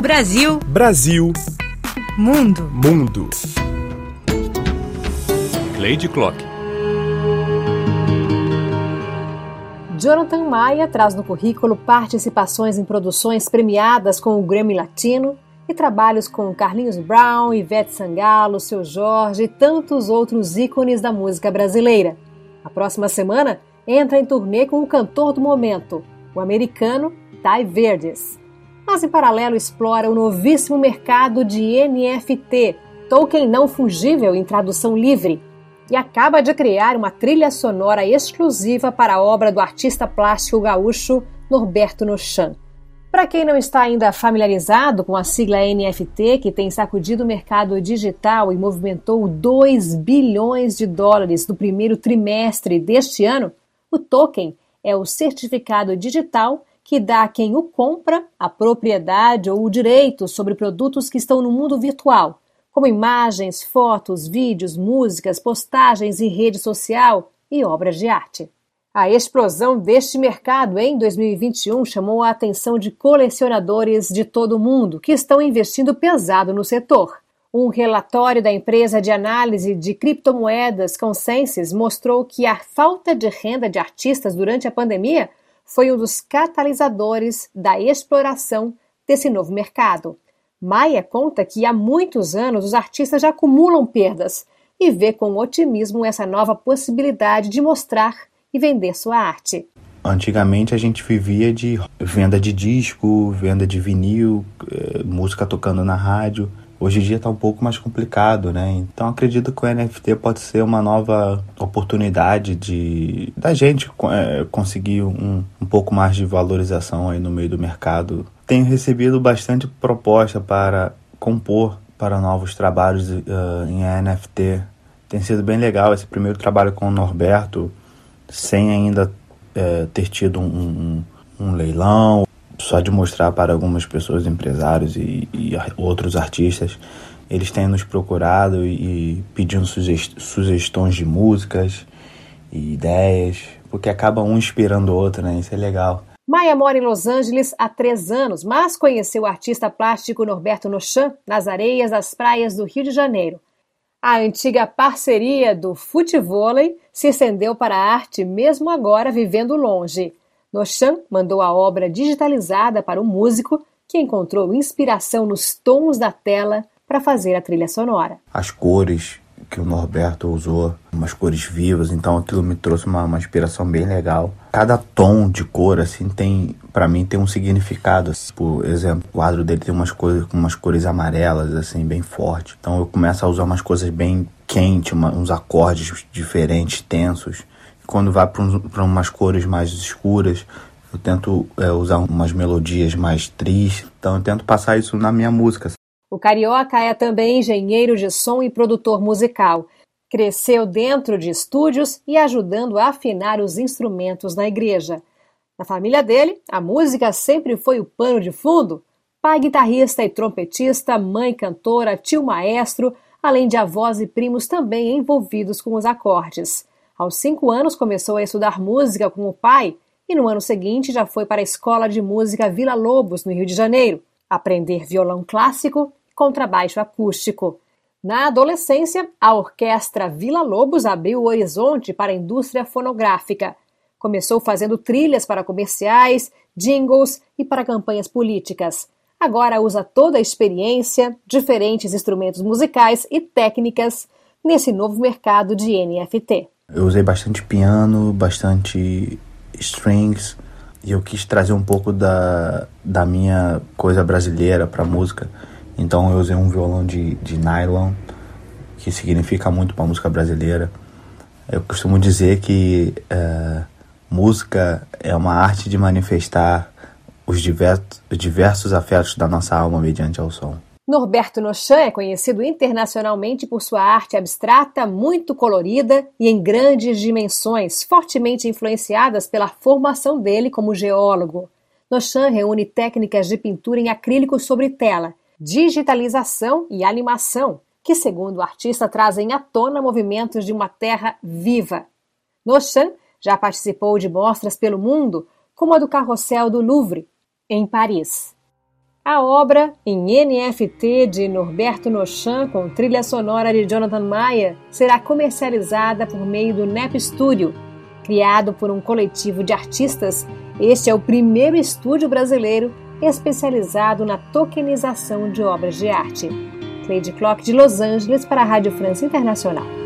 Brasil. Brasil. Mundo. Mundo. Lady Clock. Jonathan Maia traz no currículo participações em produções premiadas com o Grammy Latino e trabalhos com Carlinhos Brown, Ivete Sangalo, Seu Jorge e tantos outros ícones da música brasileira. A próxima semana entra em turnê com o cantor do momento, o americano Ty Verdes. Mas em paralelo explora o novíssimo mercado de NFT, token não fungível em tradução livre, e acaba de criar uma trilha sonora exclusiva para a obra do artista plástico gaúcho Norberto Nochan. Para quem não está ainda familiarizado com a sigla NFT, que tem sacudido o mercado digital e movimentou 2 bilhões de dólares no primeiro trimestre deste ano, o token é o certificado digital que dá a quem o compra a propriedade ou o direito sobre produtos que estão no mundo virtual, como imagens, fotos, vídeos, músicas, postagens em rede social e obras de arte. A explosão deste mercado em 2021 chamou a atenção de colecionadores de todo o mundo que estão investindo pesado no setor. Um relatório da empresa de análise de criptomoedas Consensus mostrou que a falta de renda de artistas durante a pandemia foi um dos catalisadores da exploração desse novo mercado. Maia conta que há muitos anos os artistas já acumulam perdas e vê com otimismo essa nova possibilidade de mostrar e vender sua arte. Antigamente a gente vivia de venda de disco, venda de vinil, eh, música tocando na rádio. Hoje em dia está um pouco mais complicado, né? Então acredito que o NFT pode ser uma nova oportunidade de da gente é, conseguir um, um pouco mais de valorização aí no meio do mercado. Tenho recebido bastante proposta para compor para novos trabalhos uh, em NFT. Tem sido bem legal esse primeiro trabalho com o Norberto sem ainda é, ter tido um, um, um, leilão, só de mostrar para algumas pessoas, empresários e, e outros artistas, eles têm nos procurado e, e pedindo sugest sugestões de músicas e ideias, porque acaba um inspirando o outro, né? Isso é legal. Maia mora em Los Angeles há três anos, mas conheceu o artista plástico Norberto Nochan nas areias das praias do Rio de Janeiro. A antiga parceria do futevôlei se estendeu para a arte mesmo agora vivendo longe. Nochan mandou a obra digitalizada para o músico, que encontrou inspiração nos tons da tela para fazer a trilha sonora. As cores que o Norberto usou, umas cores vivas, então aquilo me trouxe uma, uma inspiração bem legal. Cada tom de cor, assim, tem, para mim, tem um significado. Assim. Por exemplo, o quadro dele tem umas cores, umas cores amarelas, assim, bem forte. Então eu começo a usar umas coisas bem quentes, uma, uns acordes diferentes, tensos. E quando vai para umas cores mais escuras, eu tento é, usar umas melodias mais tristes. Então eu tento passar isso na minha música. O carioca é também engenheiro de som e produtor musical. Cresceu dentro de estúdios e ajudando a afinar os instrumentos na igreja. Na família dele, a música sempre foi o pano de fundo. Pai guitarrista e trompetista, mãe cantora, tio maestro, além de avós e primos também envolvidos com os acordes. Aos cinco anos começou a estudar música com o pai e no ano seguinte já foi para a Escola de Música Vila Lobos, no Rio de Janeiro, aprender violão clássico contrabaixo acústico. Na adolescência, a orquestra Vila Lobos abriu o horizonte para a indústria fonográfica. Começou fazendo trilhas para comerciais, jingles e para campanhas políticas. Agora usa toda a experiência, diferentes instrumentos musicais e técnicas nesse novo mercado de NFT. Eu usei bastante piano, bastante strings, e eu quis trazer um pouco da, da minha coisa brasileira para a música então eu usei um violão de, de nylon, que significa muito para a música brasileira. Eu costumo dizer que é, música é uma arte de manifestar os diversos, diversos afetos da nossa alma mediante ao som. Norberto Nochan é conhecido internacionalmente por sua arte abstrata, muito colorida e em grandes dimensões, fortemente influenciadas pela formação dele como geólogo. Nochan reúne técnicas de pintura em acrílico sobre tela digitalização e animação, que, segundo o artista, trazem à tona movimentos de uma terra viva. Noshan Já participou de mostras pelo mundo, como a do Carrossel do Louvre, em Paris. A obra, em NFT de Norberto Nochan, com trilha sonora de Jonathan Maia, será comercializada por meio do NEP Studio. Criado por um coletivo de artistas, este é o primeiro estúdio brasileiro especializado na tokenização de obras de arte. Cleide Clock de Los Angeles para a Rádio França Internacional.